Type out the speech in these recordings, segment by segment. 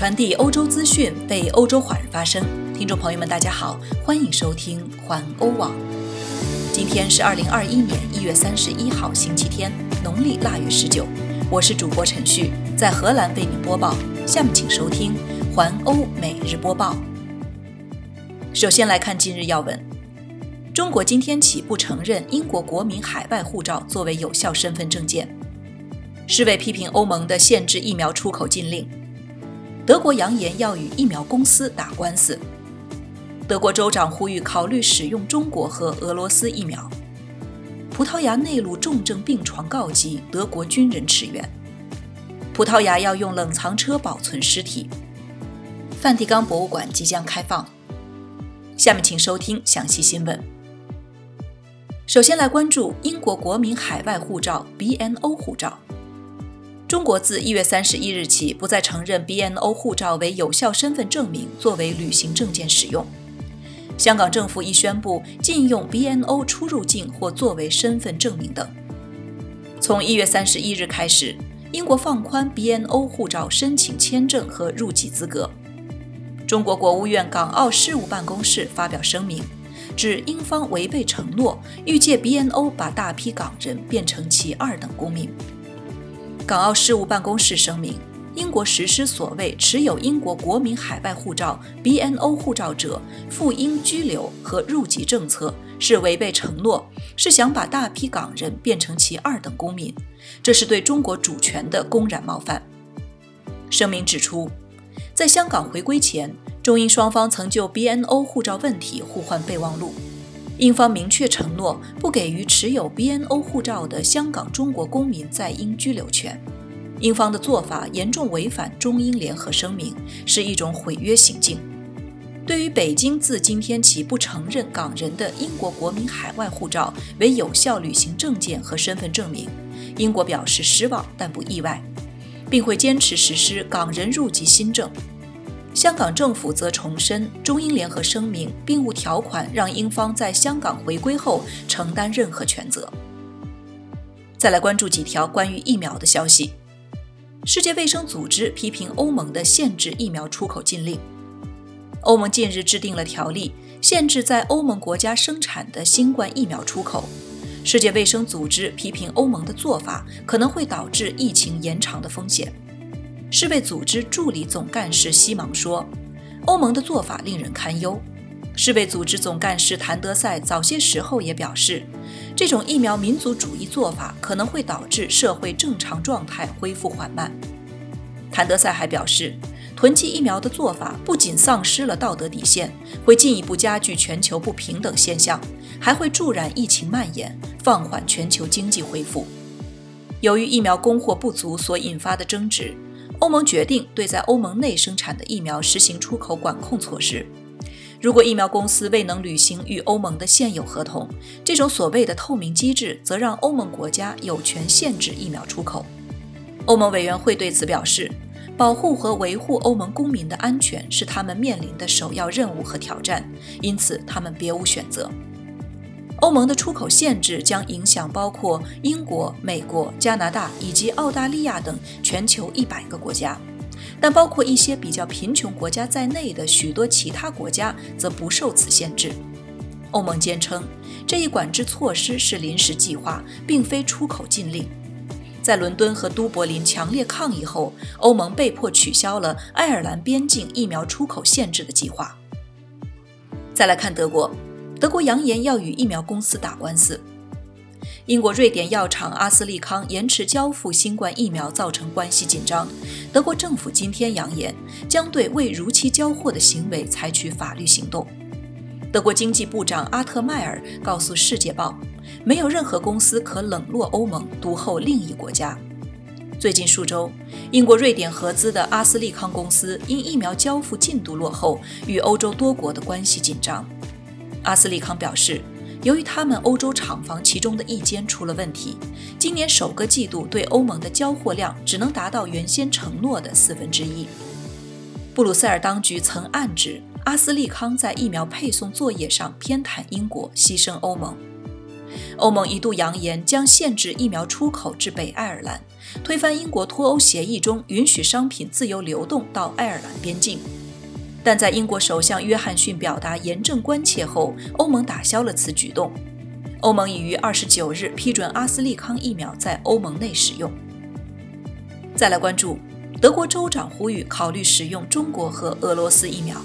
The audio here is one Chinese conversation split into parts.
传递欧洲资讯，为欧洲华人发声。听众朋友们，大家好，欢迎收听环欧网。今天是二零二一年一月三十一号，星期天，农历腊月十九。我是主播陈旭，在荷兰为您播报。下面请收听环欧每日播报。首先来看今日要闻：中国今天起不承认英国国民海外护照作为有效身份证件。世卫批评欧盟的限制疫苗出口禁令。德国扬言要与疫苗公司打官司。德国州长呼吁考虑使用中国和俄罗斯疫苗。葡萄牙内陆重症病床告急，德国军人驰援。葡萄牙要用冷藏车保存尸体。梵蒂冈博物馆即将开放。下面请收听详细新闻。首先来关注英国国民海外护照 （BNO 护照）。中国自一月三十一日起不再承认 BNO 护照为有效身份证明作为旅行证件使用。香港政府亦宣布禁用 BNO 出入境或作为身份证明等。从一月三十一日开始，英国放宽 BNO 护照申请签证和入籍资格。中国国务院港澳事务办公室发表声明，指英方违背承诺，欲借 BNO 把大批港人变成其二等公民。港澳事务办公室声明：英国实施所谓持有英国国民海外护照 （BNO） 护照者赴英居留和入籍政策，是违背承诺，是想把大批港人变成其二等公民，这是对中国主权的公然冒犯。声明指出，在香港回归前，中英双方曾就 BNO 护照问题互换备忘录，英方明确承诺不给予持有 BNO 护照的香港中国公民在英居留权。英方的做法严重违反中英联合声明，是一种毁约行径。对于北京自今天起不承认港人的英国国民海外护照为有效旅行证件和身份证明，英国表示失望但不意外，并会坚持实施港人入籍新政。香港政府则重申，中英联合声明并无条款让英方在香港回归后承担任何权责。再来关注几条关于疫苗的消息。世界卫生组织批评欧盟的限制疫苗出口禁令。欧盟近日制定了条例，限制在欧盟国家生产的新冠疫苗出口。世界卫生组织批评欧盟的做法可能会导致疫情延长的风险。世卫组织助理总干事西芒说：“欧盟的做法令人堪忧。”世卫组织总干事谭德赛早些时候也表示。这种疫苗民族主义做法可能会导致社会正常状态恢复缓慢。谭德赛还表示，囤积疫苗的做法不仅丧失了道德底线，会进一步加剧全球不平等现象，还会助燃疫情蔓延，放缓全球经济恢复。由于疫苗供货不足所引发的争执，欧盟决定对在欧盟内生产的疫苗实行出口管控措施。如果疫苗公司未能履行与欧盟的现有合同，这种所谓的透明机制则让欧盟国家有权限制疫苗出口。欧盟委员会对此表示，保护和维护欧盟公民的安全是他们面临的首要任务和挑战，因此他们别无选择。欧盟的出口限制将影响包括英国、美国、加拿大以及澳大利亚等全球一百个国家。但包括一些比较贫穷国家在内的许多其他国家则不受此限制。欧盟坚称，这一管制措施是临时计划，并非出口禁令。在伦敦和都柏林强烈抗议后，欧盟被迫取消了爱尔兰边境疫苗出口限制的计划。再来看德国，德国扬言要与疫苗公司打官司。英国瑞典药厂阿斯利康延迟交付新冠疫苗，造成关系紧张。德国政府今天扬言，将对未如期交货的行为采取法律行动。德国经济部长阿特迈尔告诉《世界报》，没有任何公司可冷落欧盟，独厚另一国家。最近数周，英国瑞典合资的阿斯利康公司因疫苗交付进度落后，与欧洲多国的关系紧张。阿斯利康表示。由于他们欧洲厂房其中的一间出了问题，今年首个季度对欧盟的交货量只能达到原先承诺的四分之一。布鲁塞尔当局曾暗指阿斯利康在疫苗配送作业上偏袒英国，牺牲欧盟。欧盟一度扬言将限制疫苗出口至北爱尔兰，推翻英国脱欧协议中允许商品自由流动到爱尔兰边境。但在英国首相约翰逊表达严正关切后，欧盟打消了此举动。欧盟已于二十九日批准阿斯利康疫苗在欧盟内使用。再来关注，德国州长呼吁考虑使用中国和俄罗斯疫苗。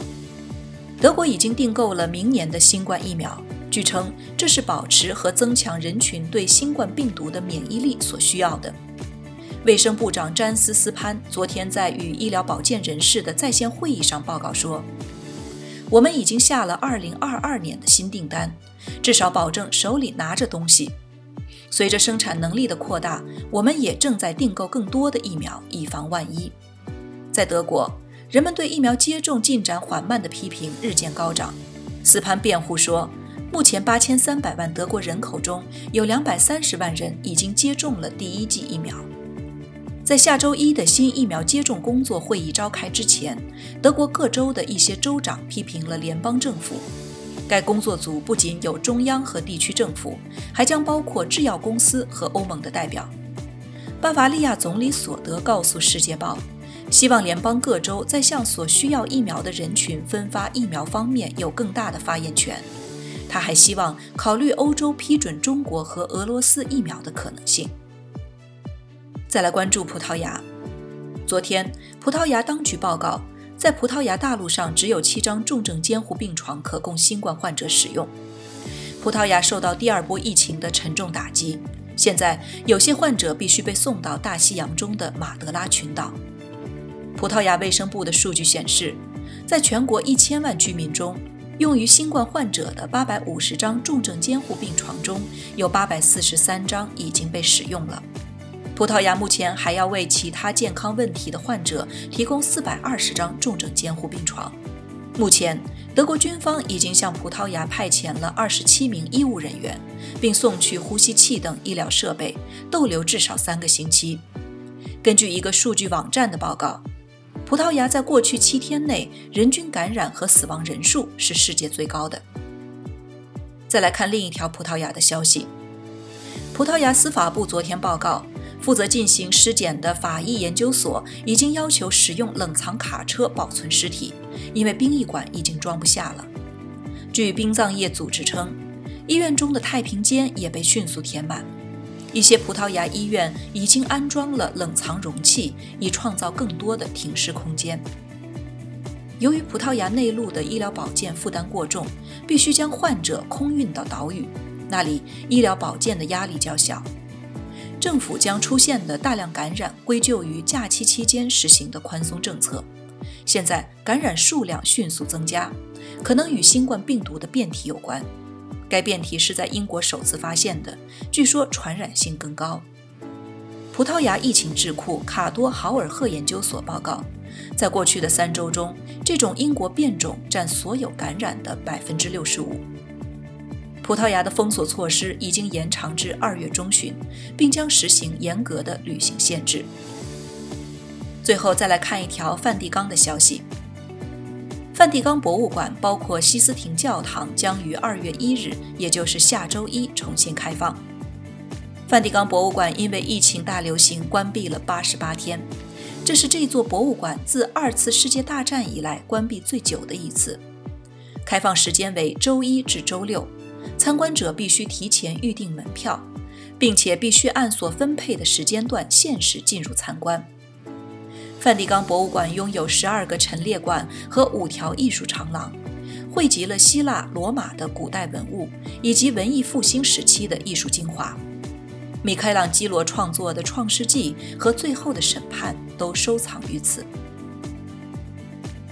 德国已经订购了明年的新冠疫苗，据称这是保持和增强人群对新冠病毒的免疫力所需要的。卫生部长詹斯斯潘昨天在与医疗保健人士的在线会议上报告说：“我们已经下了2022年的新订单，至少保证手里拿着东西。随着生产能力的扩大，我们也正在订购更多的疫苗，以防万一。”在德国，人们对疫苗接种进展缓慢的批评日渐高涨。斯潘辩护说：“目前8300万德国人口中有230万人已经接种了第一剂疫苗。”在下周一的新疫苗接种工作会议召开之前，德国各州的一些州长批评了联邦政府。该工作组不仅有中央和地区政府，还将包括制药公司和欧盟的代表。巴伐利亚总理索德告诉《世界报》，希望联邦各州在向所需要疫苗的人群分发疫苗方面有更大的发言权。他还希望考虑欧洲批准中国和俄罗斯疫苗的可能性。再来关注葡萄牙。昨天，葡萄牙当局报告，在葡萄牙大陆上只有七张重症监护病床可供新冠患者使用。葡萄牙受到第二波疫情的沉重打击，现在有些患者必须被送到大西洋中的马德拉群岛。葡萄牙卫生部的数据显示，在全国一千万居民中，用于新冠患者的八百五十张重症监护病床中，有八百四十三张已经被使用了。葡萄牙目前还要为其他健康问题的患者提供四百二十张重症监护病床。目前，德国军方已经向葡萄牙派遣了二十七名医务人员，并送去呼吸器等医疗设备，逗留至少三个星期。根据一个数据网站的报告，葡萄牙在过去七天内人均感染和死亡人数是世界最高的。再来看另一条葡萄牙的消息，葡萄牙司法部昨天报告。负责进行尸检的法医研究所已经要求使用冷藏卡车保存尸体，因为殡仪馆已经装不下了。据殡葬业组织称，医院中的太平间也被迅速填满。一些葡萄牙医院已经安装了冷藏容器，以创造更多的停尸空间。由于葡萄牙内陆的医疗保健负担过重，必须将患者空运到岛屿，那里医疗保健的压力较小。政府将出现的大量感染归咎于假期期间实行的宽松政策。现在感染数量迅速增加，可能与新冠病毒的变体有关。该变体是在英国首次发现的，据说传染性更高。葡萄牙疫情智库卡多豪尔赫研究所报告，在过去的三周中，这种英国变种占所有感染的百分之六十五。葡萄牙的封锁措施已经延长至二月中旬，并将实行严格的旅行限制。最后再来看一条梵蒂冈的消息：梵蒂冈博物馆包括西斯廷教堂将于二月一日，也就是下周一重新开放。梵蒂冈博物馆因为疫情大流行关闭了八十八天，这是这座博物馆自二次世界大战以来关闭最久的一次。开放时间为周一至周六。参观者必须提前预订门票，并且必须按所分配的时间段限时进入参观。梵蒂冈博物馆拥有十二个陈列馆和五条艺术长廊，汇集了希腊、罗马的古代文物以及文艺复兴时期的艺术精华。米开朗基罗创作的《创世纪》和《最后的审判》都收藏于此。